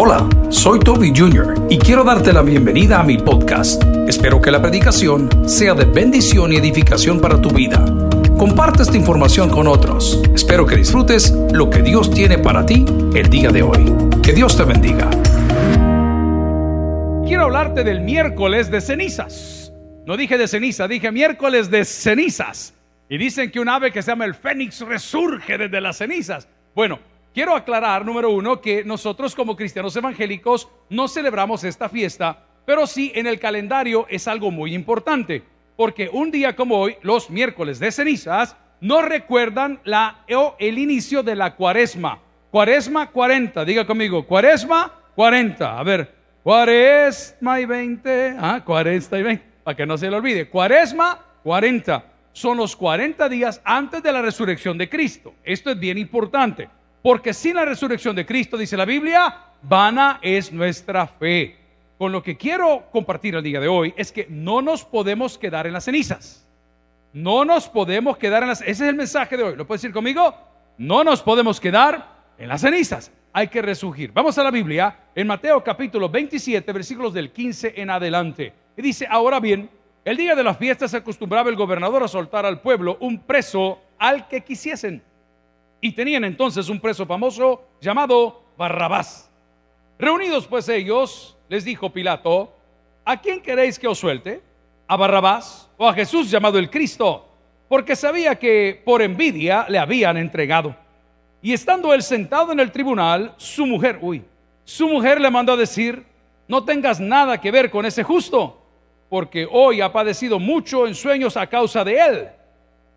Hola, soy Toby Jr. y quiero darte la bienvenida a mi podcast. Espero que la predicación sea de bendición y edificación para tu vida. Comparte esta información con otros. Espero que disfrutes lo que Dios tiene para ti el día de hoy. Que Dios te bendiga. Quiero hablarte del miércoles de cenizas. No dije de ceniza, dije miércoles de cenizas. Y dicen que un ave que se llama el fénix resurge desde las cenizas. Bueno, quiero aclarar, número uno, que nosotros como cristianos evangélicos no celebramos esta fiesta, pero sí en el calendario es algo muy importante, porque un día como hoy, los miércoles de cenizas, nos recuerdan la, el inicio de la cuaresma. Cuaresma 40, diga conmigo, cuaresma 40. A ver, cuaresma y 20, ah, cuaresma y 20, para que no se le olvide. Cuaresma 40 son los 40 días antes de la resurrección de Cristo. Esto es bien importante, porque sin la resurrección de Cristo, dice la Biblia, vana es nuestra fe. Con lo que quiero compartir el día de hoy es que no nos podemos quedar en las cenizas. No nos podemos quedar en las... Ese es el mensaje de hoy. ¿Lo puedes decir conmigo? No nos podemos quedar en las cenizas. Hay que resurgir. Vamos a la Biblia en Mateo capítulo 27, versículos del 15 en adelante. Y dice, ahora bien, el día de las fiestas acostumbraba el gobernador a soltar al pueblo un preso al que quisiesen. Y tenían entonces un preso famoso llamado Barrabás. Reunidos pues ellos, les dijo Pilato, ¿a quién queréis que os suelte? ¿A Barrabás o a Jesús llamado el Cristo? Porque sabía que por envidia le habían entregado. Y estando él sentado en el tribunal, su mujer, uy, su mujer le mandó a decir, no tengas nada que ver con ese justo, porque hoy ha padecido mucho en sueños a causa de él.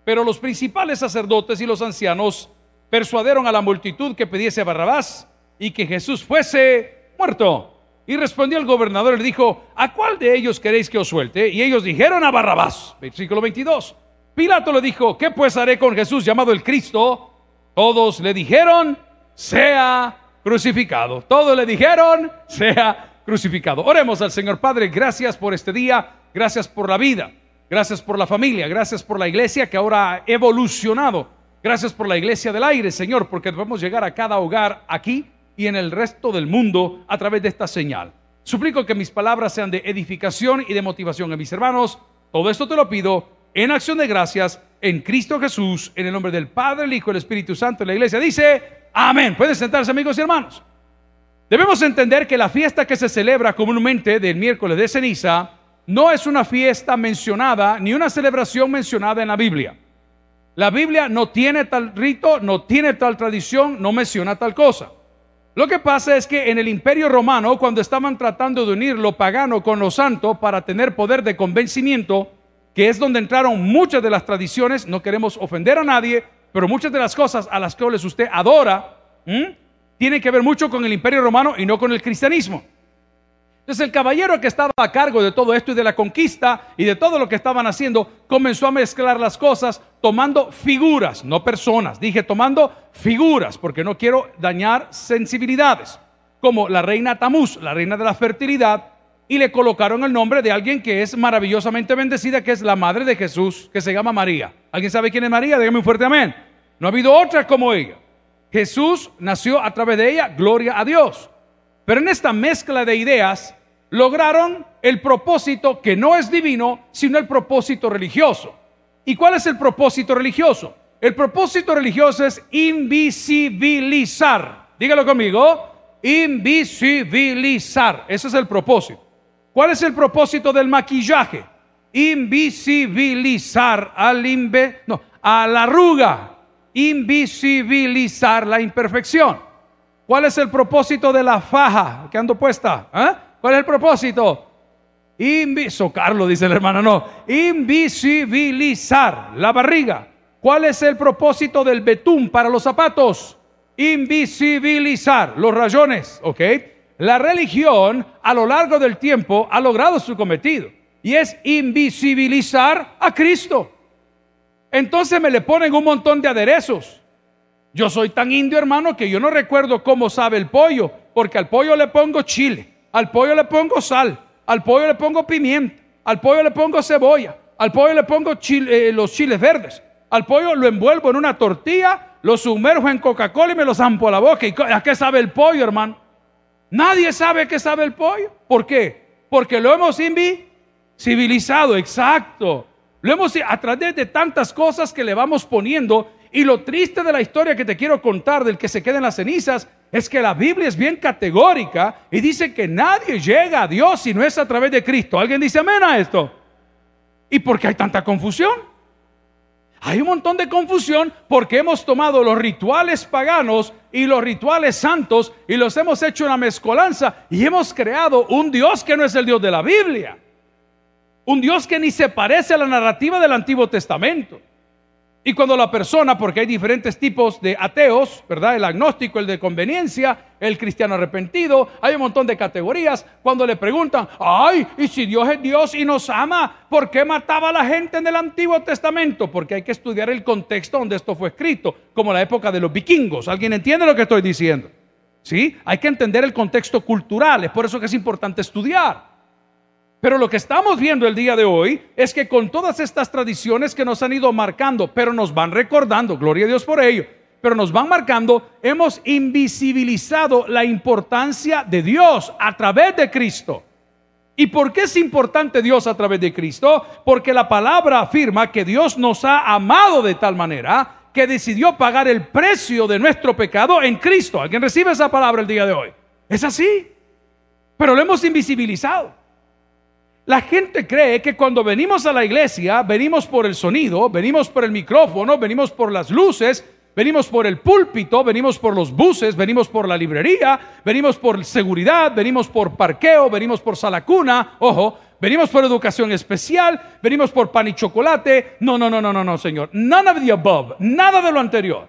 Pero los principales sacerdotes y los ancianos persuadieron a la multitud que pidiese a Barrabás y que Jesús fuese muerto. Y respondió el gobernador y le dijo, ¿a cuál de ellos queréis que os suelte? Y ellos dijeron a Barrabás, versículo 22. Pilato le dijo, ¿qué pues haré con Jesús llamado el Cristo? Todos le dijeron, sea crucificado. Todos le dijeron, sea crucificado. Oremos al Señor Padre, gracias por este día, gracias por la vida, gracias por la familia, gracias por la iglesia que ahora ha evolucionado. Gracias por la iglesia del aire, Señor, porque podemos llegar a cada hogar aquí y en el resto del mundo a través de esta señal. Suplico que mis palabras sean de edificación y de motivación a mis hermanos. Todo esto te lo pido en acción de gracias en Cristo Jesús, en el nombre del Padre, el Hijo y el Espíritu Santo. La iglesia dice, amén. Pueden sentarse amigos y hermanos. Debemos entender que la fiesta que se celebra comúnmente del miércoles de ceniza no es una fiesta mencionada ni una celebración mencionada en la Biblia. La Biblia no tiene tal rito, no tiene tal tradición, no menciona tal cosa. Lo que pasa es que en el imperio romano, cuando estaban tratando de unir lo pagano con lo santo para tener poder de convencimiento, que es donde entraron muchas de las tradiciones, no queremos ofender a nadie, pero muchas de las cosas a las cuales usted adora, tienen que ver mucho con el imperio romano y no con el cristianismo. Entonces el caballero que estaba a cargo de todo esto y de la conquista y de todo lo que estaban haciendo, comenzó a mezclar las cosas tomando figuras, no personas. Dije tomando figuras, porque no quiero dañar sensibilidades, como la reina Tamuz, la reina de la fertilidad, y le colocaron el nombre de alguien que es maravillosamente bendecida, que es la madre de Jesús, que se llama María. ¿Alguien sabe quién es María? Dígame un fuerte amén. No ha habido otra como ella. Jesús nació a través de ella, gloria a Dios. Pero en esta mezcla de ideas lograron el propósito que no es divino, sino el propósito religioso. ¿Y cuál es el propósito religioso? El propósito religioso es invisibilizar. Dígalo conmigo. Invisibilizar. Ese es el propósito. ¿Cuál es el propósito del maquillaje? Invisibilizar al a la arruga. Invisibilizar la imperfección. ¿Cuál es el propósito de la faja que ando puesta? ¿Eh? ¿Cuál es el propósito? Socarlo, dice la hermana, no. Invisibilizar la barriga. ¿Cuál es el propósito del betún para los zapatos? Invisibilizar los rayones, ¿ok? La religión a lo largo del tiempo ha logrado su cometido y es invisibilizar a Cristo. Entonces me le ponen un montón de aderezos. Yo soy tan indio, hermano, que yo no recuerdo cómo sabe el pollo, porque al pollo le pongo chile, al pollo le pongo sal, al pollo le pongo pimienta, al pollo le pongo cebolla, al pollo le pongo eh, los chiles verdes, al pollo lo envuelvo en una tortilla, lo sumerjo en Coca-Cola y me lo zampo a la boca. ¿Y a qué sabe el pollo, hermano? Nadie sabe que sabe el pollo. ¿Por qué? Porque lo hemos invisibilizado, exacto. Lo hemos a través de tantas cosas que le vamos poniendo. Y lo triste de la historia que te quiero contar del que se queda en las cenizas es que la Biblia es bien categórica y dice que nadie llega a Dios si no es a través de Cristo. ¿Alguien dice amén a esto? ¿Y por qué hay tanta confusión? Hay un montón de confusión porque hemos tomado los rituales paganos y los rituales santos y los hemos hecho una mezcolanza y hemos creado un Dios que no es el Dios de la Biblia. Un Dios que ni se parece a la narrativa del Antiguo Testamento. Y cuando la persona, porque hay diferentes tipos de ateos, ¿verdad? El agnóstico, el de conveniencia, el cristiano arrepentido, hay un montón de categorías. Cuando le preguntan, ay, y si Dios es Dios y nos ama, ¿por qué mataba a la gente en el Antiguo Testamento? Porque hay que estudiar el contexto donde esto fue escrito, como la época de los vikingos. ¿Alguien entiende lo que estoy diciendo? ¿Sí? Hay que entender el contexto cultural, es por eso que es importante estudiar. Pero lo que estamos viendo el día de hoy es que con todas estas tradiciones que nos han ido marcando, pero nos van recordando, gloria a Dios por ello, pero nos van marcando, hemos invisibilizado la importancia de Dios a través de Cristo. ¿Y por qué es importante Dios a través de Cristo? Porque la palabra afirma que Dios nos ha amado de tal manera que decidió pagar el precio de nuestro pecado en Cristo. ¿Alguien recibe esa palabra el día de hoy? Es así. Pero lo hemos invisibilizado. La gente cree que cuando venimos a la iglesia, venimos por el sonido, venimos por el micrófono, venimos por las luces, venimos por el púlpito, venimos por los buses, venimos por la librería, venimos por seguridad, venimos por parqueo, venimos por salacuna, ojo, venimos por educación especial, venimos por pan y chocolate. No, no, no, no, no, no, Señor. None of the above, nada de lo anterior.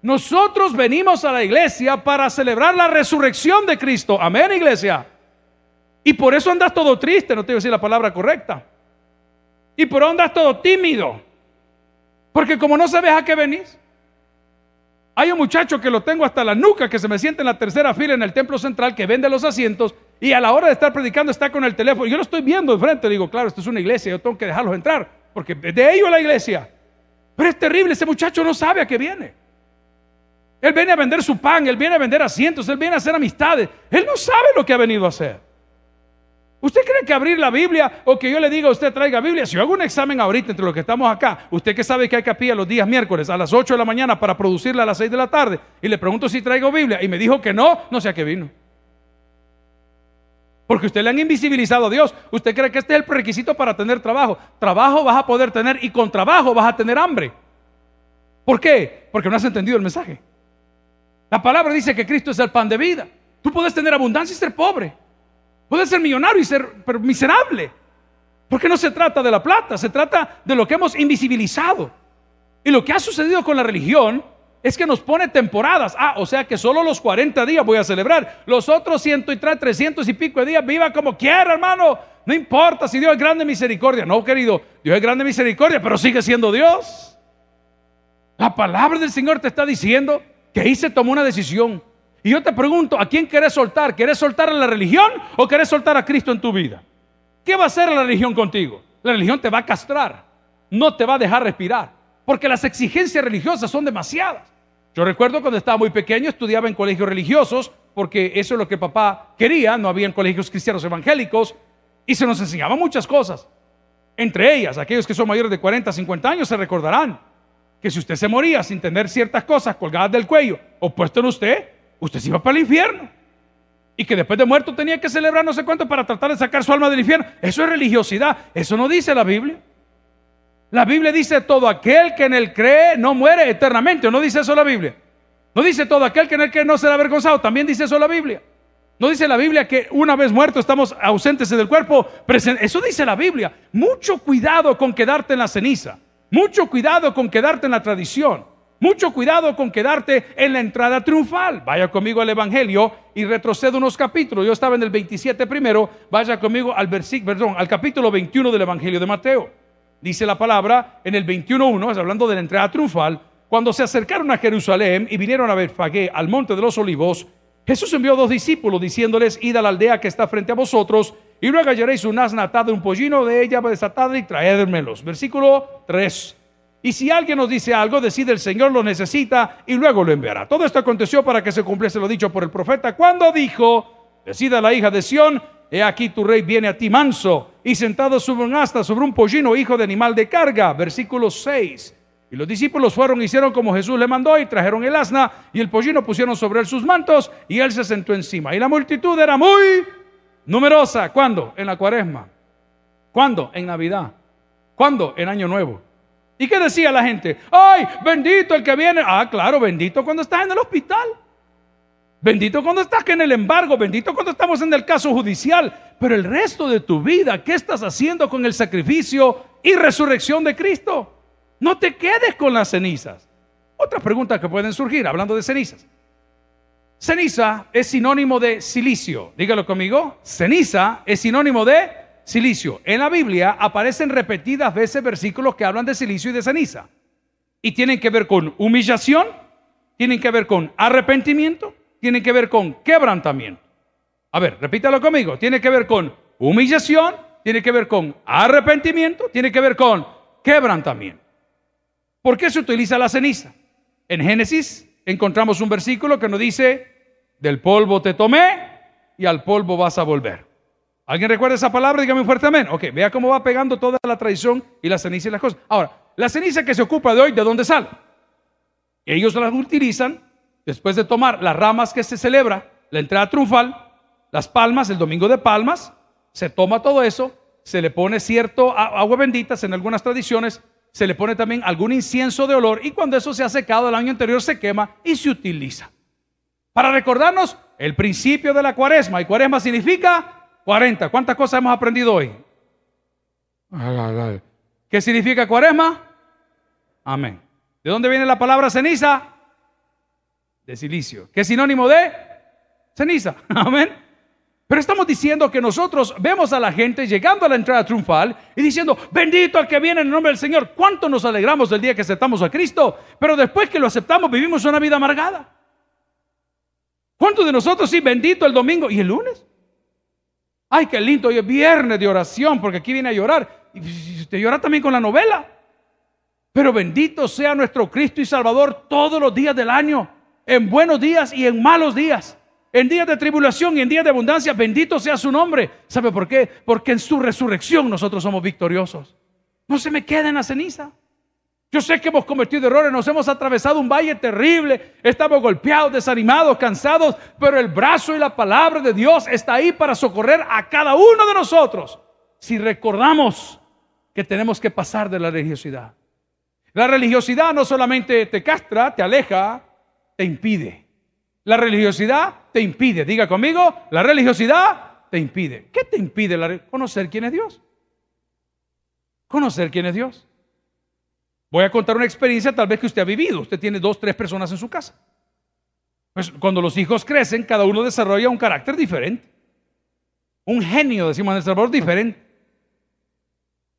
Nosotros venimos a la iglesia para celebrar la resurrección de Cristo. Amén, iglesia. Y por eso andas todo triste, no te voy a decir la palabra correcta. Y por eso andas todo tímido. Porque como no sabes a qué venís. Hay un muchacho que lo tengo hasta la nuca, que se me siente en la tercera fila en el templo central, que vende los asientos y a la hora de estar predicando está con el teléfono. Yo lo estoy viendo de frente, digo, claro, esto es una iglesia, yo tengo que dejarlos entrar, porque de ellos la iglesia. Pero es terrible, ese muchacho no sabe a qué viene. Él viene a vender su pan, él viene a vender asientos, él viene a hacer amistades. Él no sabe lo que ha venido a hacer. ¿Usted cree que abrir la Biblia o que yo le diga a usted traiga Biblia? Si yo hago un examen ahorita entre los que estamos acá, usted que sabe que hay capilla los días miércoles a las 8 de la mañana para producirla a las 6 de la tarde y le pregunto si traigo Biblia y me dijo que no, no sé a qué vino. Porque usted le han invisibilizado a Dios. Usted cree que este es el requisito para tener trabajo. Trabajo vas a poder tener y con trabajo vas a tener hambre. ¿Por qué? Porque no has entendido el mensaje. La palabra dice que Cristo es el pan de vida. Tú puedes tener abundancia y ser pobre. Puede ser millonario y ser miserable. Porque no se trata de la plata, se trata de lo que hemos invisibilizado. Y lo que ha sucedido con la religión es que nos pone temporadas. Ah, o sea que solo los 40 días voy a celebrar. Los otros 103, 300 y pico de días, viva como quiera, hermano. No importa si Dios es grande misericordia. No, querido, Dios es grande misericordia, pero sigue siendo Dios. La palabra del Señor te está diciendo que ahí se tomó una decisión. Y yo te pregunto, ¿a quién querés soltar? ¿Querés soltar a la religión o querés soltar a Cristo en tu vida? ¿Qué va a hacer la religión contigo? La religión te va a castrar, no te va a dejar respirar, porque las exigencias religiosas son demasiadas. Yo recuerdo cuando estaba muy pequeño, estudiaba en colegios religiosos, porque eso es lo que papá quería, no había colegios cristianos evangélicos, y se nos enseñaban muchas cosas. Entre ellas, aquellos que son mayores de 40, 50 años se recordarán que si usted se moría sin tener ciertas cosas colgadas del cuello o puesto en usted, usted se iba para el infierno. Y que después de muerto tenía que celebrar no sé cuánto para tratar de sacar su alma del infierno. Eso es religiosidad. Eso no dice la Biblia. La Biblia dice todo aquel que en él cree no muere eternamente. ¿O no dice eso la Biblia? No dice todo aquel que en él cree no será avergonzado. También dice eso la Biblia. No dice la Biblia que una vez muerto estamos ausentes del cuerpo. Eso dice la Biblia. Mucho cuidado con quedarte en la ceniza. Mucho cuidado con quedarte en la tradición. Mucho cuidado con quedarte en la entrada triunfal. Vaya conmigo al Evangelio y retrocedo unos capítulos. Yo estaba en el 27 primero. Vaya conmigo al versículo, perdón, al capítulo 21 del Evangelio de Mateo. Dice la palabra en el 21.1, es hablando de la entrada triunfal. Cuando se acercaron a Jerusalén y vinieron a Betfagé, al monte de los olivos, Jesús envió dos discípulos diciéndoles, id a la aldea que está frente a vosotros y luego hallaréis un asna atada, un pollino de ella desatada y traédmelos. Versículo 3. Y si alguien nos dice algo, decide el Señor lo necesita y luego lo enviará. Todo esto aconteció para que se cumpliese lo dicho por el profeta cuando dijo, decida la hija de Sión, he aquí tu rey viene a ti manso y sentado sobre un asta, sobre un pollino, hijo de animal de carga. Versículo 6. Y los discípulos fueron hicieron como Jesús le mandó y trajeron el asna y el pollino pusieron sobre él sus mantos y él se sentó encima. Y la multitud era muy numerosa. ¿Cuándo? En la cuaresma. ¿Cuándo? En Navidad. ¿Cuándo? En Año Nuevo. ¿Y qué decía la gente? ¡Ay, bendito el que viene! Ah, claro, bendito cuando estás en el hospital. Bendito cuando estás en el embargo, bendito cuando estamos en el caso judicial. Pero el resto de tu vida, ¿qué estás haciendo con el sacrificio y resurrección de Cristo? No te quedes con las cenizas. Otras preguntas que pueden surgir hablando de cenizas. Ceniza es sinónimo de silicio. Dígalo conmigo. Ceniza es sinónimo de silicio. En la Biblia aparecen repetidas veces versículos que hablan de silicio y de ceniza. Y tienen que ver con humillación, tienen que ver con arrepentimiento, tienen que ver con quebrantamiento. A ver, repítalo conmigo. Tiene que ver con humillación, tiene que ver con arrepentimiento, tiene que ver con quebrantamiento. ¿Por qué se utiliza la ceniza? En Génesis encontramos un versículo que nos dice, del polvo te tomé y al polvo vas a volver. ¿Alguien recuerda esa palabra? Dígame fuertemente. Ok, vea cómo va pegando toda la tradición y la ceniza y las cosas. Ahora, la ceniza que se ocupa de hoy, ¿de dónde sale? Ellos la utilizan después de tomar las ramas que se celebra, la entrada triunfal, las palmas, el domingo de palmas, se toma todo eso, se le pone cierto agua bendita en algunas tradiciones, se le pone también algún incienso de olor y cuando eso se ha secado el año anterior se quema y se utiliza. Para recordarnos el principio de la cuaresma. Y cuaresma significa 40. ¿Cuántas cosas hemos aprendido hoy? ¿Qué significa cuaresma? Amén. ¿De dónde viene la palabra ceniza? De silicio. ¿Qué es sinónimo de? Ceniza. Amén. Pero estamos diciendo que nosotros vemos a la gente llegando a la entrada triunfal y diciendo, bendito al que viene en el nombre del Señor. ¿Cuánto nos alegramos del día que aceptamos a Cristo? Pero después que lo aceptamos vivimos una vida amargada. ¿Cuántos de nosotros sí, bendito el domingo y el lunes? Ay, qué lindo, hoy es viernes de oración, porque aquí viene a llorar. Y usted llora también con la novela. Pero bendito sea nuestro Cristo y Salvador todos los días del año, en buenos días y en malos días en días de tribulación y en días de abundancia, bendito sea su nombre. ¿Sabe por qué? Porque en su resurrección nosotros somos victoriosos. No se me queda en la ceniza. Yo sé que hemos cometido errores, nos hemos atravesado un valle terrible, estamos golpeados, desanimados, cansados, pero el brazo y la palabra de Dios está ahí para socorrer a cada uno de nosotros. Si recordamos que tenemos que pasar de la religiosidad. La religiosidad no solamente te castra, te aleja, te impide. La religiosidad te impide, diga conmigo, la religiosidad te impide. ¿Qué te impide conocer quién es Dios? Conocer quién es Dios. Voy a contar una experiencia tal vez que usted ha vivido. Usted tiene dos, tres personas en su casa. Pues cuando los hijos crecen, cada uno desarrolla un carácter diferente. Un genio, decimos en El Salvador, diferente.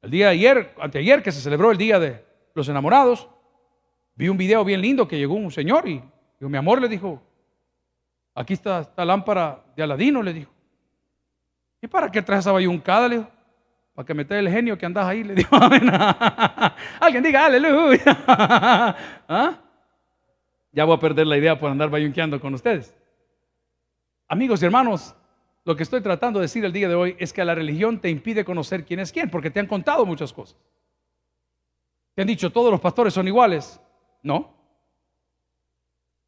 El día de ayer, anteayer, que se celebró el Día de los Enamorados, vi un video bien lindo que llegó un señor y dijo, mi amor, le dijo, Aquí está esta lámpara de Aladino, le dijo. ¿Y para qué traes esa bayuncada? Le dijo. Para que metas el genio que andas ahí, le dijo. Alguien diga, aleluya. ¿Ah? Ya voy a perder la idea por andar bayunqueando con ustedes. Amigos y hermanos, lo que estoy tratando de decir el día de hoy es que la religión te impide conocer quién es quién, porque te han contado muchas cosas. Te han dicho, todos los pastores son iguales. No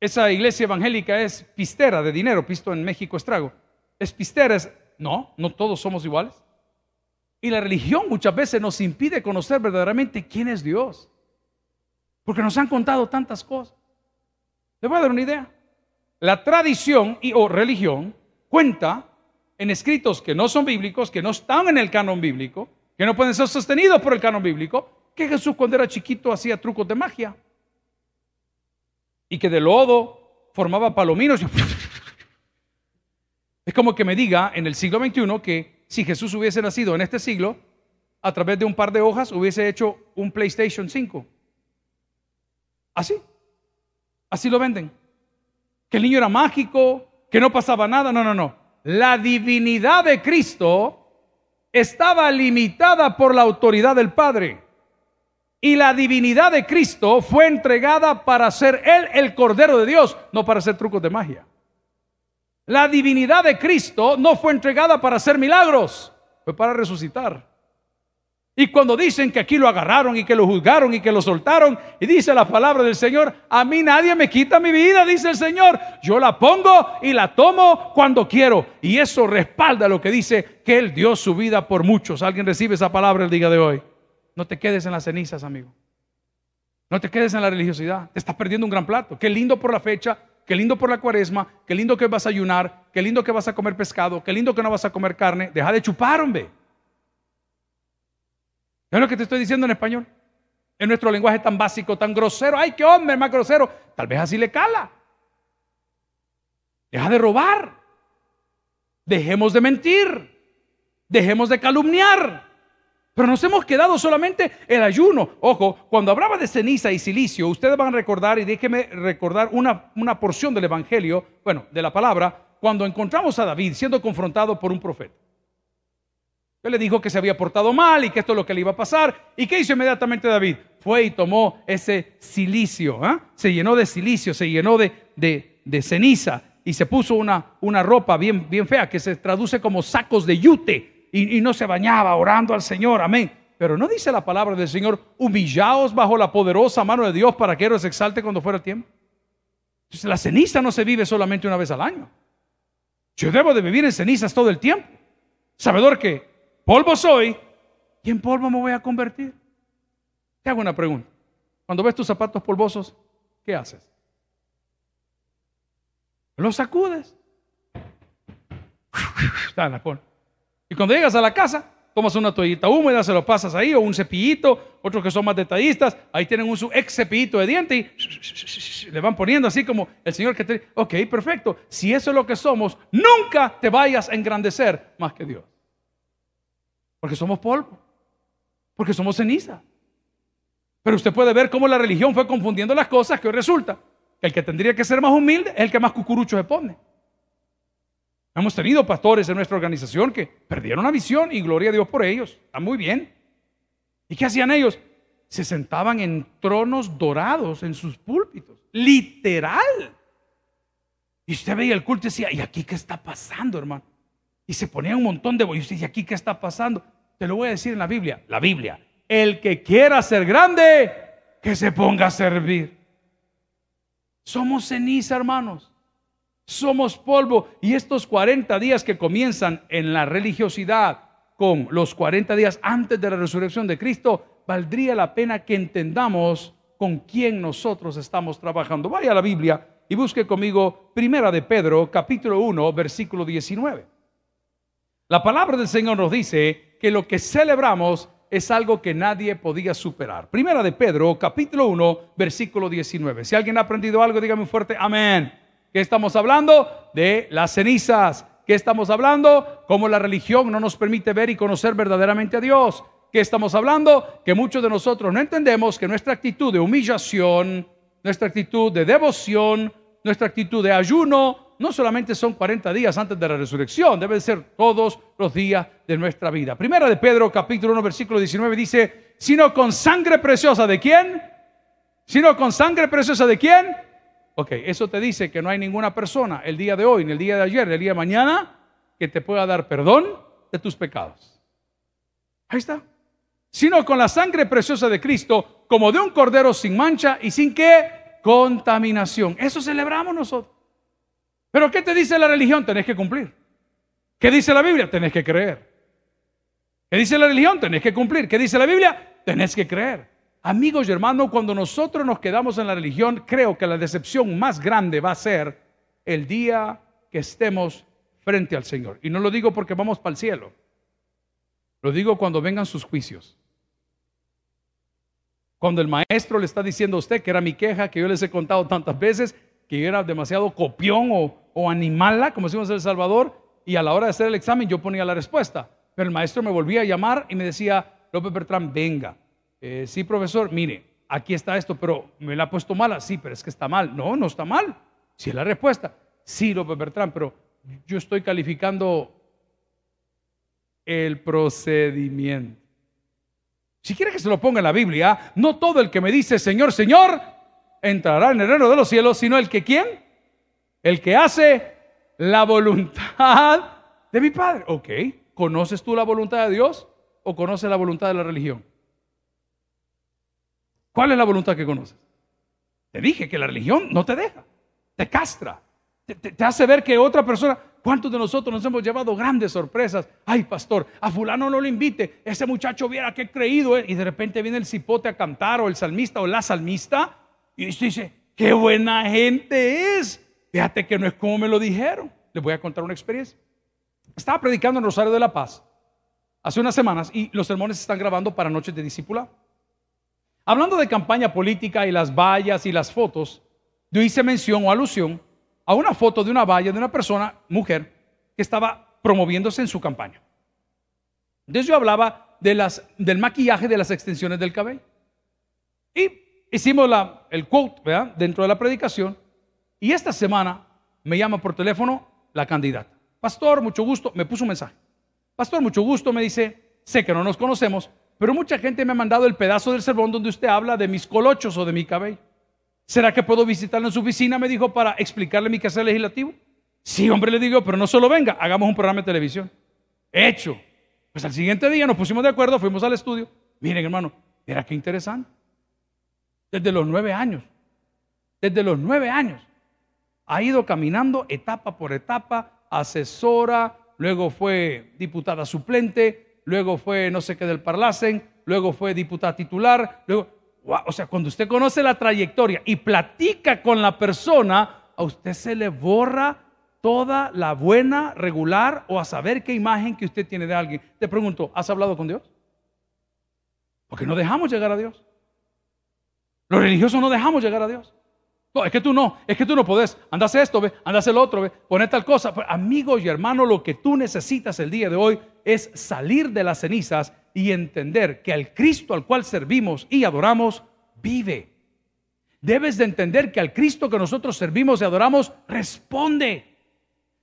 esa iglesia evangélica es pistera de dinero, pisto en México estrago. Es pistera, es, no, no todos somos iguales. Y la religión muchas veces nos impide conocer verdaderamente quién es Dios. Porque nos han contado tantas cosas. Le voy a dar una idea. La tradición y o religión cuenta en escritos que no son bíblicos, que no están en el canon bíblico, que no pueden ser sostenidos por el canon bíblico, que Jesús cuando era chiquito hacía trucos de magia y que de lodo formaba palominos. Es como que me diga en el siglo XXI que si Jesús hubiese nacido en este siglo, a través de un par de hojas hubiese hecho un PlayStation 5. Así. Así lo venden. Que el niño era mágico, que no pasaba nada. No, no, no. La divinidad de Cristo estaba limitada por la autoridad del Padre. Y la divinidad de Cristo fue entregada para ser Él el Cordero de Dios, no para hacer trucos de magia. La divinidad de Cristo no fue entregada para hacer milagros, fue para resucitar. Y cuando dicen que aquí lo agarraron y que lo juzgaron y que lo soltaron, y dice la palabra del Señor, a mí nadie me quita mi vida, dice el Señor. Yo la pongo y la tomo cuando quiero. Y eso respalda lo que dice que Él dio su vida por muchos. ¿Alguien recibe esa palabra el día de hoy? No te quedes en las cenizas, amigo. No te quedes en la religiosidad. Te estás perdiendo un gran plato. Qué lindo por la fecha, qué lindo por la cuaresma, qué lindo que vas a ayunar, qué lindo que vas a comer pescado, qué lindo que no vas a comer carne. Deja de chupar, hombre. ¿Es lo que te estoy diciendo en español? En nuestro lenguaje tan básico, tan grosero. ¡Ay, qué hombre más grosero! Tal vez así le cala. Deja de robar. Dejemos de mentir. Dejemos de calumniar. Pero nos hemos quedado solamente el ayuno. Ojo, cuando hablaba de ceniza y silicio, ustedes van a recordar, y déjenme recordar una, una porción del Evangelio, bueno, de la palabra, cuando encontramos a David siendo confrontado por un profeta. Él le dijo que se había portado mal y que esto es lo que le iba a pasar. ¿Y qué hizo inmediatamente David? Fue y tomó ese silicio, ¿ah? se llenó de silicio, se llenó de, de, ceniza y se puso una, una ropa bien, bien fea que se traduce como sacos de yute y, no se bañaba orando al Señor, amén. Pero no dice la palabra del Señor, humillaos bajo la poderosa mano de Dios para que Él os exalte cuando fuera el tiempo. Entonces la ceniza no se vive solamente una vez al año. Yo debo de vivir en cenizas todo el tiempo. Sabedor que polvo soy y en polvo me voy a convertir. Te hago una pregunta. Cuando ves tus zapatos polvosos, ¿qué haces? Los sacudes. Y cuando llegas a la casa, tomas una toallita húmeda, se lo pasas ahí, o un cepillito, otros que son más detallistas, ahí tienen un su ex cepillito de diente y le van poniendo así como el Señor que te... Ok, perfecto. Si eso es lo que somos, nunca te vayas a engrandecer más que Dios. Porque somos polvo. Porque somos ceniza. Pero usted puede ver cómo la religión fue confundiendo las cosas que hoy resulta que el que tendría que ser más humilde es el que más cucurucho se pone. Hemos tenido pastores en nuestra organización que perdieron la visión y gloria a Dios por ellos. Está muy bien. ¿Y qué hacían ellos? Se sentaban en tronos dorados en sus púlpitos. Literal. Y usted veía el culto y decía, ¿y aquí qué está pasando, hermano? Y se ponía un montón de bollos. Y aquí qué está pasando. Te lo voy a decir en la Biblia. La Biblia. El que quiera ser grande, que se ponga a servir. Somos ceniza, hermanos. Somos polvo. Y estos 40 días que comienzan en la religiosidad con los 40 días antes de la resurrección de Cristo, valdría la pena que entendamos con quién nosotros estamos trabajando. Vaya a la Biblia y busque conmigo Primera de Pedro, capítulo 1, versículo 19. La palabra del Señor nos dice que lo que celebramos es algo que nadie podía superar. Primera de Pedro, capítulo 1, versículo 19. Si alguien ha aprendido algo, dígame fuerte, amén. ¿Qué estamos hablando? De las cenizas. ¿Qué estamos hablando? Cómo la religión no nos permite ver y conocer verdaderamente a Dios. ¿Qué estamos hablando? Que muchos de nosotros no entendemos que nuestra actitud de humillación, nuestra actitud de devoción, nuestra actitud de ayuno, no solamente son 40 días antes de la resurrección, deben ser todos los días de nuestra vida. Primera de Pedro, capítulo 1, versículo 19 dice, sino con sangre preciosa de quién? Sino con sangre preciosa de quién? Ok, eso te dice que no hay ninguna persona el día de hoy, ni el día de ayer, ni el día de mañana, que te pueda dar perdón de tus pecados. Ahí está. Sino con la sangre preciosa de Cristo, como de un cordero sin mancha y sin qué contaminación. Eso celebramos nosotros. Pero ¿qué te dice la religión? Tenés que cumplir. ¿Qué dice la Biblia? Tenés que creer. ¿Qué dice la religión? Tenés que cumplir. ¿Qué dice la Biblia? Tenés que creer. Amigos y hermanos, cuando nosotros nos quedamos en la religión, creo que la decepción más grande va a ser el día que estemos frente al Señor. Y no lo digo porque vamos para el cielo. Lo digo cuando vengan sus juicios. Cuando el maestro le está diciendo a usted, que era mi queja, que yo les he contado tantas veces, que yo era demasiado copión o, animala, como decimos en El Salvador, y a la hora de hacer el examen yo ponía la respuesta. Pero el maestro me volvía a llamar y me decía, López Bertrán, venga. Eh, sí, profesor, mire, aquí está esto, pero me la ha puesto mala. Sí, pero es que está mal. No, no está mal. Si es la respuesta. Sí, López Bertrán, pero yo estoy calificando el procedimiento. Si quiere que se lo ponga en la Biblia, no todo el que me dice Señor, Señor, entrará en el reino de los cielos, sino el que quién? El que hace la voluntad de mi Padre. Ok, ¿conoces tú la voluntad de Dios o conoces la voluntad de la religión? ¿Cuál es la voluntad que conoces? Te dije que la religión no te deja, te castra, te, hace ver que otra persona, ¿cuántos de nosotros nos hemos llevado grandes sorpresas? Ay, pastor, a fulano no lo invite, ese muchacho viera que creído, y de repente viene el cipote a cantar, o el salmista, o la salmista, y dice, qué buena gente es. Fíjate que no es como me lo dijeron. Les voy a contar una experiencia. Estaba predicando en Rosario de la Paz hace unas semanas y los sermones se están grabando para noches de discipulado. Hablando de campaña política y las vallas y las fotos, yo hice mención o alusión a una foto de una valla de una persona, mujer, que estaba promoviéndose en su campaña. Entonces yo hablaba del maquillaje de las extensiones del cabello. Y hicimos el quote dentro de la predicación. Y esta semana me llama por teléfono la candidata. Pastor, mucho gusto. Me puso un mensaje. Pastor, mucho gusto. Me dice, sé que no nos conocemos, pero mucha gente me ha mandado el pedazo del sermón donde usted habla de mis colochos o de mi cabello. ¿Será que puedo visitarlo en su oficina? Me dijo para explicarle mi quehacer legislativo. Sí, hombre, le digo, pero no solo venga, hagamos un programa de televisión. Hecho. Pues al siguiente día nos pusimos de acuerdo, fuimos al estudio. Miren, hermano, era qué interesante. Desde los nueve años, desde los nueve años, ha ido caminando etapa por etapa, asesora, luego fue diputada suplente, luego fue no sé qué del Parlacen, luego fue diputada titular, luego, o sea, cuando usted conoce la trayectoria y platica con la persona, a usted se le borra toda la buena, regular o a saber qué imagen que usted tiene de alguien. Te pregunto, ¿has hablado con Dios? Porque no dejamos llegar a Dios. Los religiosos no dejamos llegar a Dios. No, es que tú no, es que tú no podés. Andase esto, ve, andase el otro, ve, poné tal cosa. Pues, amigos y hermanos, lo que tú necesitas el día de hoy es salir de las cenizas y entender que al Cristo al cual servimos y adoramos vive. Debes de entender que al Cristo que nosotros servimos y adoramos responde.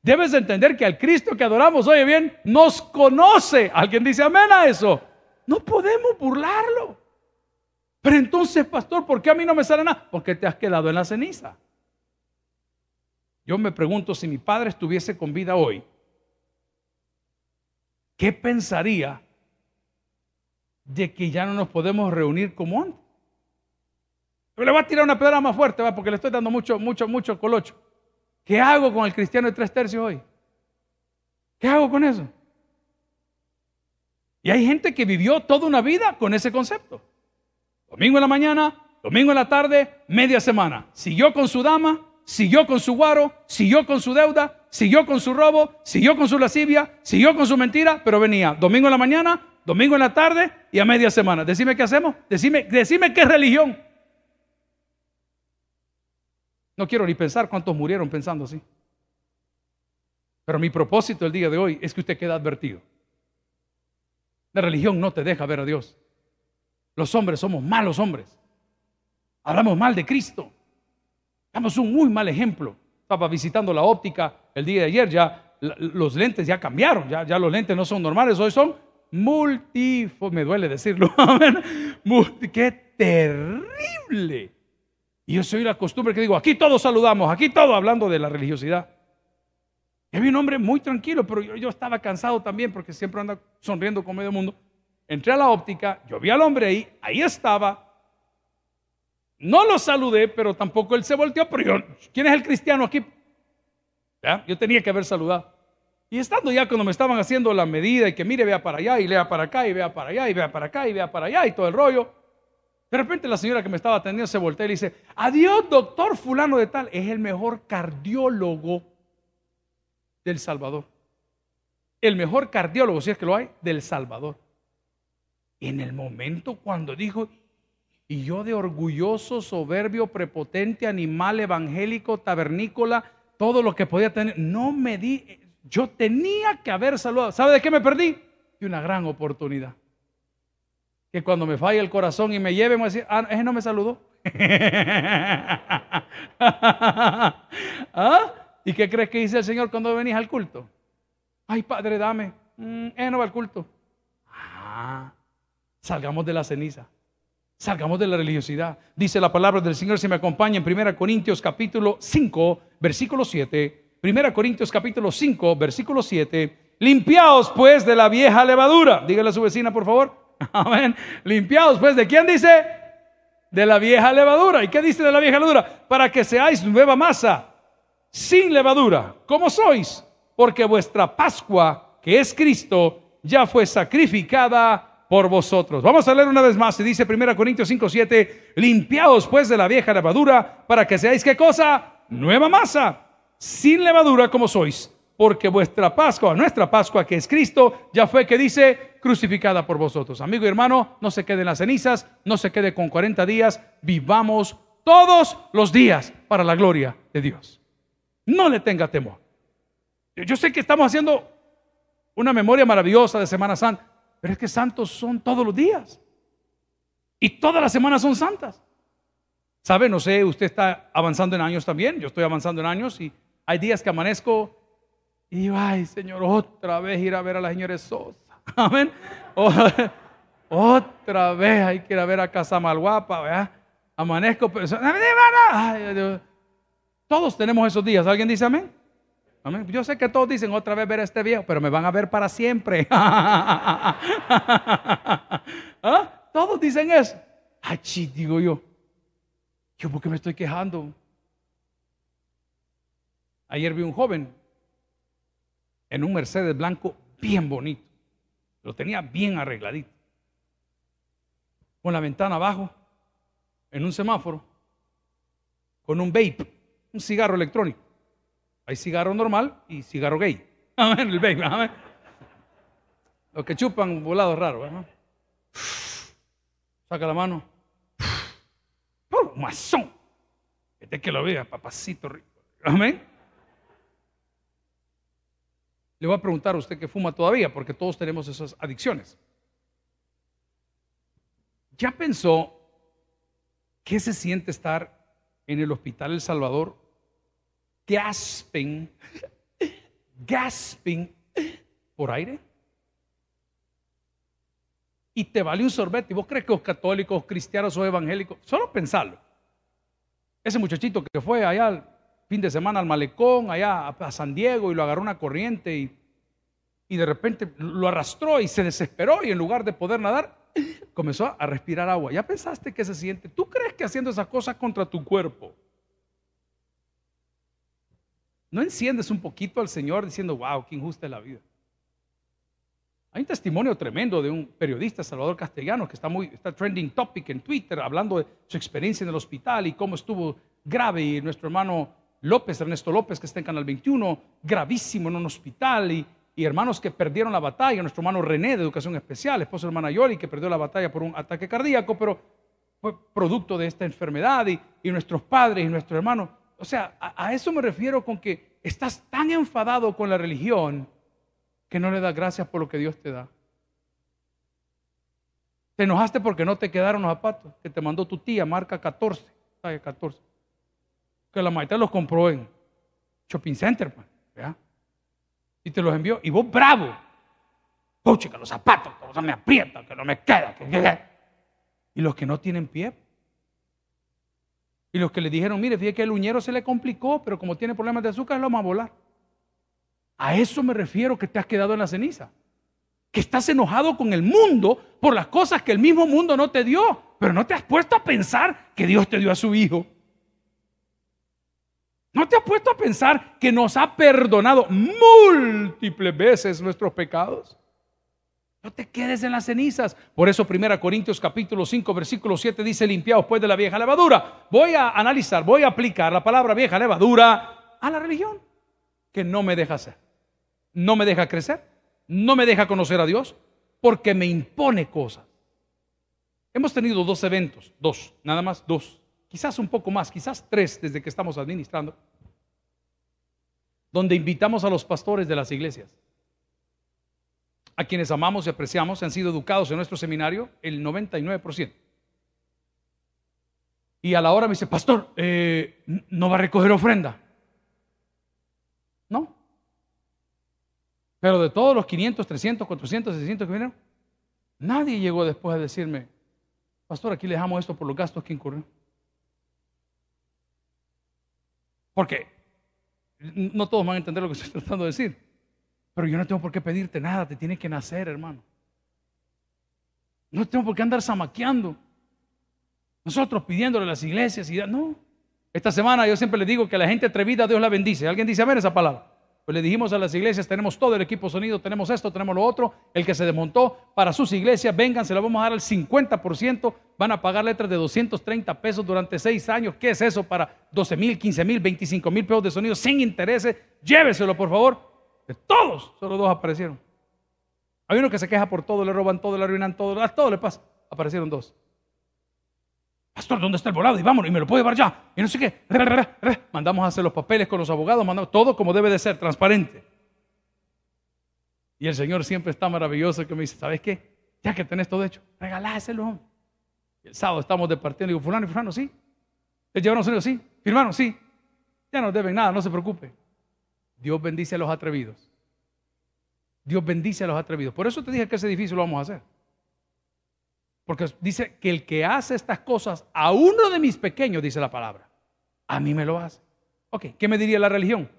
Debes de entender que al Cristo que adoramos, oye bien, nos conoce. ¿Alguien dice amén a eso? No podemos burlarlo. Pero entonces, pastor, ¿por qué a mí no me sale nada? Porque te has quedado en la ceniza. Yo me pregunto si mi padre estuviese con vida hoy, ¿qué pensaría de que ya no nos podemos reunir como antes? Pero le voy a tirar una pedra más fuerte, ¿va? porque le estoy dando mucho, mucho, mucho colocho. ¿Qué hago con el cristiano de tres tercios hoy? ¿Qué hago con eso? Y hay gente que vivió toda una vida con ese concepto. Domingo en la mañana, domingo en la tarde, media semana. Siguió con su dama, siguió con su guaro, siguió con su deuda, siguió con su robo, siguió con su lascivia, siguió con su mentira, pero venía domingo en la mañana, domingo en la tarde y a media semana. Decime qué hacemos, decime, decime qué religión. No quiero ni pensar cuántos murieron pensando así. Pero mi propósito el día de hoy es que usted quede advertido. La religión no te deja ver a Dios. Los hombres somos malos hombres. Hablamos mal de Cristo. Damos un muy mal ejemplo. Estaba visitando la óptica el día de ayer, ya los lentes ya cambiaron, ya, los lentes no son normales, hoy son multifocales, me duele decirlo, qué terrible. Y yo soy la costumbre que digo, aquí todos saludamos, aquí todos hablando de la religiosidad. Y había un hombre muy tranquilo, pero yo, yo estaba cansado también porque siempre anda sonriendo con medio mundo entré a la óptica, yo vi al hombre ahí, ahí estaba. No lo saludé, pero tampoco él se volteó, pero yo, ¿quién es el cristiano aquí? Yo tenía que haber saludado. Y estando ya cuando me estaban haciendo la medida y que mire, vea para allá y lea para acá y vea para allá y vea para acá y vea para allá y todo el rollo. De repente la señora que me estaba atendiendo se voltea y le dice, adiós doctor fulano de tal, es el mejor cardiólogo del Salvador. El mejor cardiólogo, si es que lo hay, del Salvador en el momento cuando dijo, y yo de orgulloso, soberbio, prepotente, animal evangélico, tabernícola, todo lo que podía tener, no me di, yo tenía que haber saludado. ¿Sabe de qué me perdí? De una gran oportunidad. Que cuando me falle el corazón y me lleve, me decir, ah, ese no me saludó. ¿Ah? ¿Y qué crees que dice el Señor cuando venís al culto? Ay, Padre, dame. Mm, no va al culto. Ah, Salgamos de la ceniza. Salgamos de la religiosidad. Dice la palabra del Señor, si me acompaña en 1 Corintios capítulo 5, versículo 7. 1 Corintios capítulo 5, versículo 7. Limpiaos pues de la vieja levadura. Dígale a su vecina, por favor. Amén. Limpiaos pues de quién dice? De la vieja levadura. ¿Y qué dice de la vieja levadura? Para que seáis nueva masa, sin levadura. ¿Cómo sois? Porque vuestra Pascua, que es Cristo, ya fue sacrificada por vosotros. Vamos a leer una vez más. Se dice 1 Corintios 5, 7, limpiaos pues de la vieja levadura para que seáis qué cosa? Nueva masa, sin levadura como sois, porque vuestra Pascua, nuestra Pascua que es Cristo, ya fue que dice crucificada por vosotros. Amigo y hermano, no se quede en las cenizas, no se quede con 40 días, vivamos todos los días para la gloria de Dios. No le tenga temor. Yo sé que estamos haciendo una memoria maravillosa de Semana Santa, pero es que santos son todos los días. Y todas las semanas son santas. ¿Sabe? No sé, usted está avanzando en años también. Yo estoy avanzando en años y hay días que amanezco y digo, ay, Señor, otra vez ir a ver a la señora Sosa. Amén. otra vez hay que ir a ver a Casa Malguapa, ¿verdad? Amanezco, pero... Todos tenemos esos días. ¿Alguien dice amén? Yo sé que todos dicen otra vez ver a este viejo, pero me van a ver para siempre. ¿Ah? Todos dicen eso. Ay, digo yo. ¿Yo por qué me estoy quejando? Ayer vi un joven en un Mercedes blanco bien bonito. Lo tenía bien arregladito. Con la ventana abajo, en un semáforo, con un vape, un cigarro electrónico. Hay cigarro normal y cigarro gay. Amén, el baby, amén. Los que chupan volados raros, ¿verdad? Saca la mano. ¡Oh! Este que lo vea, papacito rico. Amén. Le voy a preguntar a usted que fuma todavía, porque todos tenemos esas adicciones. ¿Ya pensó qué se siente estar en el hospital El Salvador gasping, gasping por aire. Y te vale un sorbete. ¿Y vos crees que los católicos, cristianos o evangélicos? Solo pensarlo. Ese muchachito que fue allá el fin de semana al malecón, allá a San Diego, y lo agarró una corriente y, y de repente lo arrastró y se desesperó y en lugar de poder nadar, comenzó a respirar agua. ¿Ya pensaste que se siente? ¿Tú crees que haciendo esas cosas contra tu cuerpo ¿No enciendes un poquito al Señor diciendo, wow, qué injusta es la vida? Hay un testimonio tremendo de un periodista, Salvador Castellanos, que está muy, está trending topic en Twitter, hablando de su experiencia en el hospital y cómo estuvo grave. Y nuestro hermano López, Ernesto López, que está en Canal 21, gravísimo en un hospital. Y, hermanos que perdieron la batalla. Nuestro hermano René, de Educación Especial, esposo de hermana Yoli, que perdió la batalla por un ataque cardíaco, pero fue producto de esta enfermedad. Y, y nuestros padres y nuestros hermanos o sea, a, eso me refiero con que estás tan enfadado con la religión que no le das gracias por lo que Dios te da. Te enojaste porque no te quedaron los zapatos que te mandó tu tía, marca 14, 14. Que la mayoría los compró en Shopping Center, pues, Y te los envió. Y vos bravo. Pucha, que los zapatos, que me aprietan, que no me queda. Y los que no tienen pie, y los que le dijeron, mire, fíjate que el uñero se le complicó, pero como tiene problemas de azúcar, lo va a volar. A eso me refiero que te has quedado en la ceniza. Que estás enojado con el mundo por las cosas que el mismo mundo no te dio. Pero no te has puesto a pensar que Dios te dio a su Hijo. ¿No te has puesto a pensar que nos ha perdonado múltiples veces nuestros pecados? No te quedes en las cenizas. Por eso 1 Corintios capítulo 5 versículo 7 dice limpiados pues de la vieja levadura. Voy a analizar, voy a aplicar la palabra vieja levadura a la religión que no me deja hacer. No me deja crecer, no me deja conocer a Dios porque me impone cosas. Hemos tenido dos eventos, dos, nada más dos, quizás un poco más, quizás tres desde que estamos administrando, donde invitamos a los pastores de las iglesias a quienes amamos y apreciamos, han sido educados en nuestro seminario, el 99%. Y a la hora me dice, pastor, eh, ¿no va a recoger ofrenda? No. Pero de todos los 500, 300, 400, 600 que vinieron, Nadie llegó después a decirme, pastor, aquí le dejamos esto por los gastos que incurrió. ¿Por qué? No todos van a entender lo que estoy tratando de decir. Pero yo no tengo por qué pedirte nada, te tiene que nacer, hermano. No tengo por qué andar zamaqueando. Nosotros pidiéndole a las iglesias y no. Esta semana yo siempre le digo que a la gente atrevida Dios la bendice. ¿Alguien dice amén esa palabra? Pues le dijimos a las iglesias, tenemos todo el equipo sonido, tenemos esto, tenemos lo otro. El que se desmontó para sus iglesias, vengan, se lo vamos a dar al 50%. Van a pagar letras de 230 pesos durante seis años. ¿Qué es eso para 12 mil, 15 mil, 25 mil pesos de sonido sin intereses? Lléveselo, por favor. De todos, solo dos aparecieron. Hay uno que se queja por todo, le roban todo, le arruinan todo, todo le pasa. Aparecieron dos. Pastor, ¿dónde está el volado? Y vámonos, y me lo puedo llevar ya. Y no sé qué. Mandamos a hacer los papeles con los abogados, mandamos todo como debe de ser, transparente. Y el Señor siempre está maravilloso que me dice, ¿sabes qué? Ya que tenés todo hecho, regaláselo. El sábado estamos departiendo y digo, fulano y fulano, sí. ¿Les llevaron sonido? Sí. ¿Firmaron? Sí. Ya no deben nada, no se preocupe. Dios bendice a los atrevidos. Dios bendice a los atrevidos. Por eso te dije que ese edificio lo vamos a hacer. Porque dice que el que hace estas cosas a uno de mis pequeños, dice la palabra, a mí me lo hace. Ok, ¿qué me diría la religión?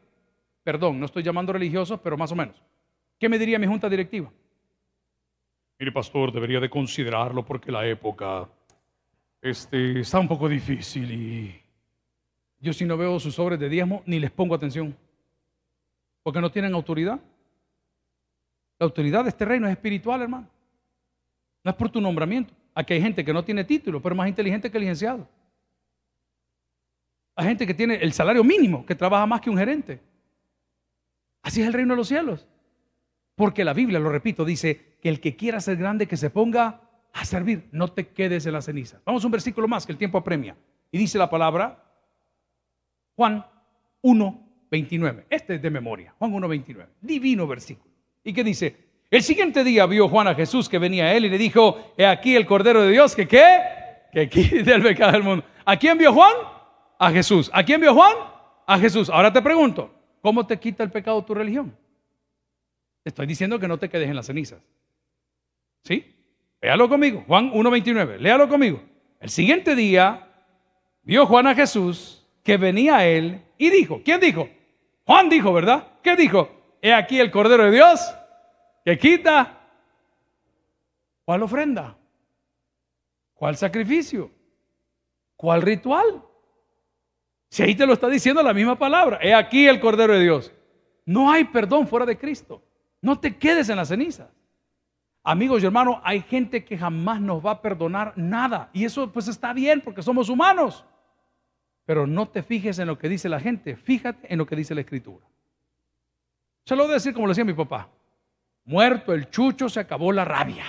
Perdón, no estoy llamando religiosos, pero más o menos. ¿Qué me diría mi junta directiva? Mire, pastor, debería de considerarlo porque la época este, está un poco difícil y yo si no veo sus sobres de diezmo ni les pongo atención. Porque no tienen autoridad. La autoridad de este reino es espiritual, hermano. No es por tu nombramiento. Aquí hay gente que no tiene título, pero más inteligente que el licenciado. Hay gente que tiene el salario mínimo, que trabaja más que un gerente. Así es el reino de los cielos. Porque la Biblia, lo repito, dice que el que quiera ser grande, que se ponga a servir, no te quedes en la ceniza. Vamos a un versículo más, que el tiempo apremia. Y dice la palabra, Juan 1, 29. Este es de memoria, Juan 1, 29. Divino versículo. ¿Y qué dice? El siguiente día vio Juan a Jesús que venía a él y le dijo, he aquí el Cordero de Dios que qué, que quite el pecado del mundo. ¿A quién vio Juan? A Jesús. ¿A quién vio Juan? A Jesús. Ahora te pregunto, ¿cómo te quita el pecado tu religión? Te estoy diciendo que no te quedes en las cenizas. ¿Sí? Léalo conmigo. Juan 1.29. Léalo conmigo. El siguiente día vio Juan a Jesús que venía a él y dijo, ¿quién dijo? Juan dijo, ¿verdad? ¿Qué dijo? He aquí el Cordero de Dios que quita. ¿Cuál ofrenda? ¿Cuál sacrificio? ¿Cuál ritual? Si ahí te lo está diciendo la misma palabra, he aquí el Cordero de Dios. No hay perdón fuera de Cristo. No te quedes en la ceniza. Amigos y hermanos, hay gente que jamás nos va a perdonar nada. Y eso pues está bien porque somos humanos. Pero no te fijes en lo que dice la gente, fíjate en lo que dice la Escritura. Se lo voy a decir como lo decía mi papá. Muerto el chucho, se acabó la rabia.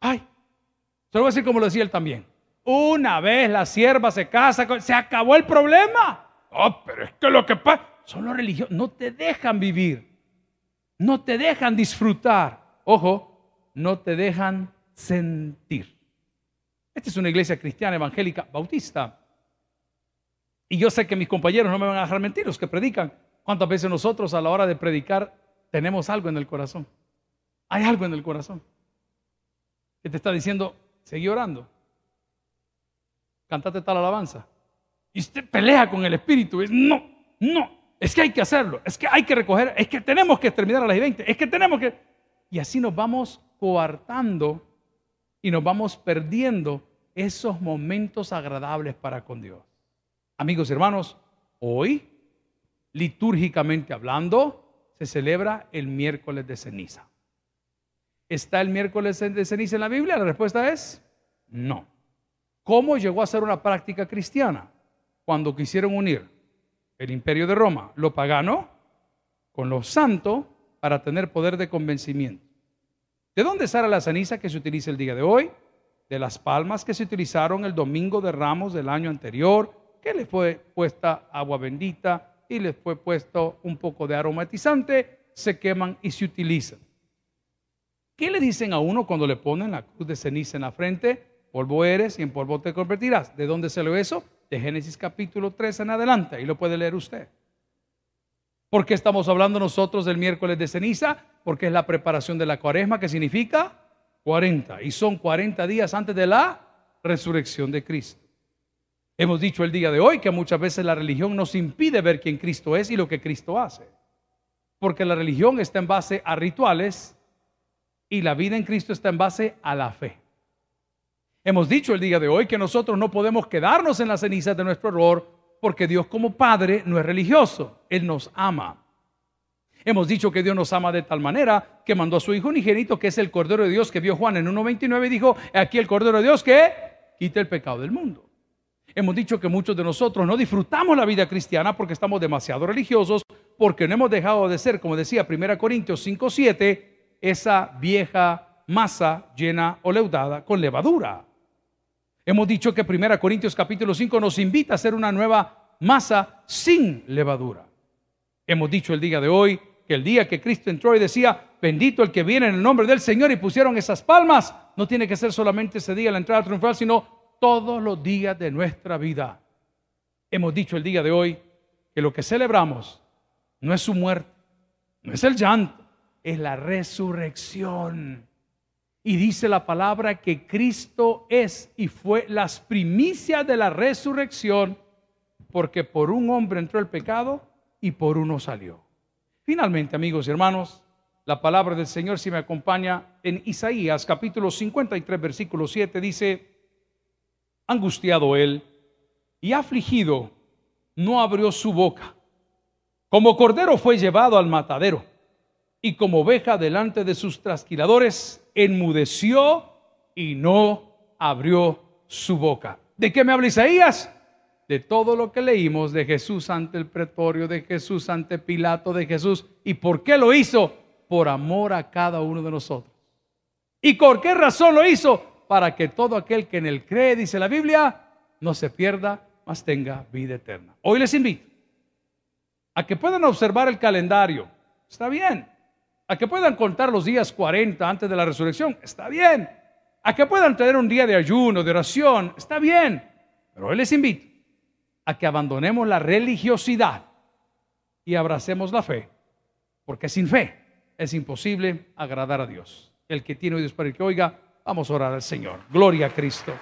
Ay, se lo voy a decir como lo decía él también. Una vez la sierva se casa, se acabó el problema. Oh, pero es que lo que pasa son los religiosos, no te dejan vivir, no te dejan disfrutar. Ojo, no te dejan sentir. Esta es una iglesia cristiana evangélica bautista. Y yo sé que mis compañeros no me van a dejar mentir, los que predican. ¿Cuántas veces nosotros a la hora de predicar tenemos algo en el corazón. Hay algo en el corazón que te está diciendo, seguí orando. Cantate tal alabanza. Y usted pelea con el Espíritu. Es, no, no, es que hay que hacerlo. Es que hay que recoger. Es que tenemos que terminar a las 20. Es que tenemos que... Y así nos vamos coartando y nos vamos perdiendo esos momentos agradables para con Dios. Amigos y hermanos, hoy, litúrgicamente hablando, se celebra el miércoles de ceniza. ¿Está el miércoles de ceniza en la Biblia? La respuesta es no. ¿Cómo llegó a ser una práctica cristiana? Cuando quisieron unir el imperio de Roma, lo pagano, con lo santo, para tener poder de convencimiento. ¿De dónde sale la ceniza que se utiliza el día de hoy? De las palmas que se utilizaron el domingo de ramos del año anterior, que le fue puesta agua bendita y les fue puesto un poco de aromatizante, se queman y se utilizan. ¿Qué le dicen a uno cuando le ponen la cruz de ceniza en la frente? Polvo eres y en polvo te convertirás. ¿De dónde se lo eso? De Génesis capítulo 3 en adelante, y lo puede leer usted. ¿Por qué estamos hablando nosotros del miércoles de ceniza? Porque es la preparación de la cuaresma, que significa 40. Y son 40 días antes de la resurrección de Cristo. Hemos dicho el día de hoy que muchas veces la religión nos impide ver quién Cristo es y lo que Cristo hace. Porque la religión está en base a rituales y la vida en Cristo está en base a la fe. Hemos dicho el día de hoy que nosotros no podemos quedarnos en las cenizas de nuestro error porque Dios como Padre no es religioso, Él nos ama. Hemos dicho que Dios nos ama de tal manera que mandó a su Hijo unigénito, que es el Cordero de Dios que vio Juan en 1.29 y dijo, aquí el Cordero de Dios que quita el pecado del mundo. Hemos dicho que muchos de nosotros no disfrutamos la vida cristiana porque estamos demasiado religiosos, porque no hemos dejado de ser, como decía 1 Corintios 5.7, esa vieja masa llena o leudada con levadura. Hemos dicho que 1 Corintios capítulo 5 nos invita a hacer una nueva masa sin levadura. Hemos dicho el día de hoy que el día que Cristo entró y decía, bendito el que viene en el nombre del Señor y pusieron esas palmas, no tiene que ser solamente ese día la entrada triunfal, sino todos los días de nuestra vida. Hemos dicho el día de hoy que lo que celebramos no es su muerte, no es el llanto, es la resurrección. Y dice la palabra que Cristo es y fue las primicias de la resurrección, porque por un hombre entró el pecado y por uno salió. Finalmente, amigos y hermanos, la palabra del Señor, si me acompaña en Isaías capítulo 53, versículo 7, dice, angustiado él y afligido, no abrió su boca. Como cordero fue llevado al matadero y como oveja delante de sus trasquiladores, enmudeció y no abrió su boca. ¿De qué me habla Isaías? De todo lo que leímos de Jesús ante el pretorio, de Jesús ante Pilato, de Jesús. ¿Y por qué lo hizo? Por amor a cada uno de nosotros. ¿Y por qué razón lo hizo? Para que todo aquel que en él cree, dice la Biblia, no se pierda, mas tenga vida eterna. Hoy les invito a que puedan observar el calendario. Está bien a que puedan contar los días 40 antes de la resurrección, está bien. A que puedan tener un día de ayuno, de oración, está bien. Pero hoy les invito a que abandonemos la religiosidad y abracemos la fe, porque sin fe es imposible agradar a Dios. El que tiene oídos para el que oiga, vamos a orar al Señor. Gloria a Cristo.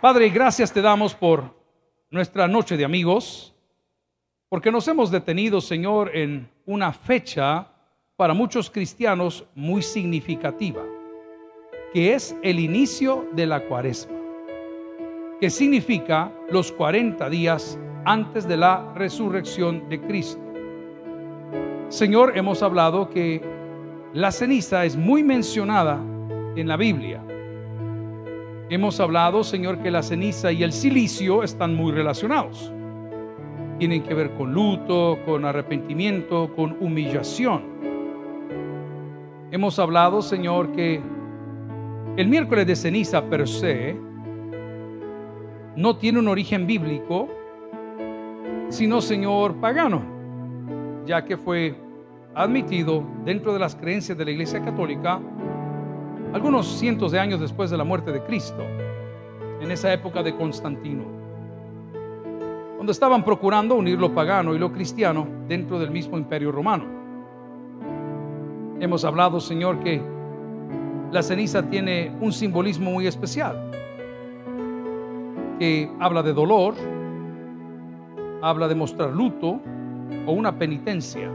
Padre, gracias te damos por nuestra noche de amigos, porque nos hemos detenido, Señor, en una fecha para muchos cristianos muy significativa, que es el inicio de la cuaresma, que significa los 40 días antes de la resurrección de Cristo. Señor, hemos hablado que la ceniza es muy mencionada en la Biblia. Hemos hablado, Señor, que la ceniza y el silicio están muy relacionados. Tienen que ver con luto, con arrepentimiento, con humillación. Hemos hablado, Señor, que el miércoles de ceniza per se no tiene un origen bíblico, sino, Señor, pagano, ya que fue admitido dentro de las creencias de la Iglesia Católica algunos cientos de años después de la muerte de Cristo, en esa época de Constantino, donde estaban procurando unir lo pagano y lo cristiano dentro del mismo imperio romano. Hemos hablado, Señor, que la ceniza tiene un simbolismo muy especial, que habla de dolor, habla de mostrar luto o una penitencia.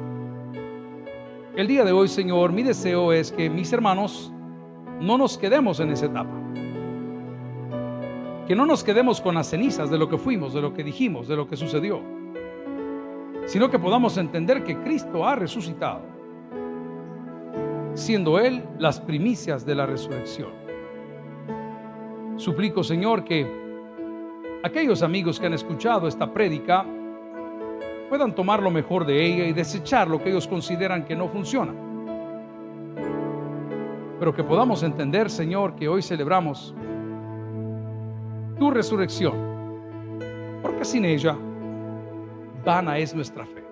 El día de hoy, Señor, mi deseo es que mis hermanos no nos quedemos en esa etapa. Que no nos quedemos con las cenizas de lo que fuimos, de lo que dijimos, de lo que sucedió, sino que podamos entender que Cristo ha resucitado siendo Él las primicias de la resurrección. Suplico, Señor, que aquellos amigos que han escuchado esta prédica puedan tomar lo mejor de ella y desechar lo que ellos consideran que no funciona. Pero que podamos entender, Señor, que hoy celebramos tu resurrección, porque sin ella vana es nuestra fe.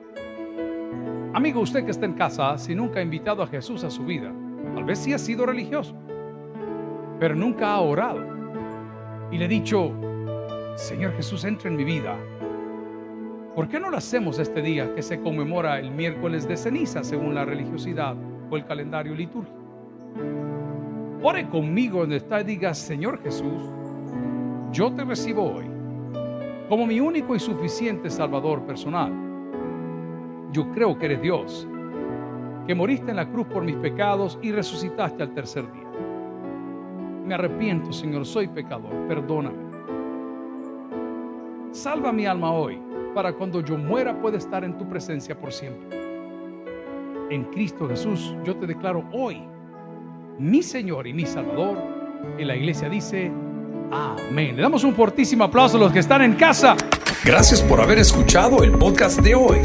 Amigo, usted que está en casa, si nunca ha invitado a Jesús a su vida, tal vez sí ha sido religioso, pero nunca ha orado y le ha dicho, Señor Jesús, entra en mi vida. ¿Por qué no lo hacemos este día que se conmemora el miércoles de ceniza según la religiosidad o el calendario litúrgico? Ore conmigo donde está y diga, Señor Jesús, yo te recibo hoy como mi único y suficiente Salvador personal. Yo creo que eres Dios, que moriste en la cruz por mis pecados y resucitaste al tercer día. Me arrepiento, Señor, soy pecador, perdóname. Salva mi alma hoy, para cuando yo muera pueda estar en tu presencia por siempre. En Cristo Jesús yo te declaro hoy mi Señor y mi Salvador. Y la iglesia dice, amén. Le damos un fortísimo aplauso a los que están en casa. Gracias por haber escuchado el podcast de hoy.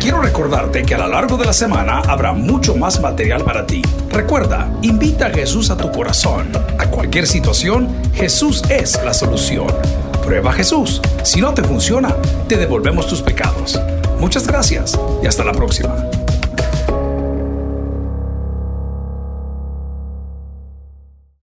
Quiero recordarte que a lo largo de la semana habrá mucho más material para ti. Recuerda, invita a Jesús a tu corazón. A cualquier situación, Jesús es la solución. Prueba Jesús. Si no te funciona, te devolvemos tus pecados. Muchas gracias y hasta la próxima.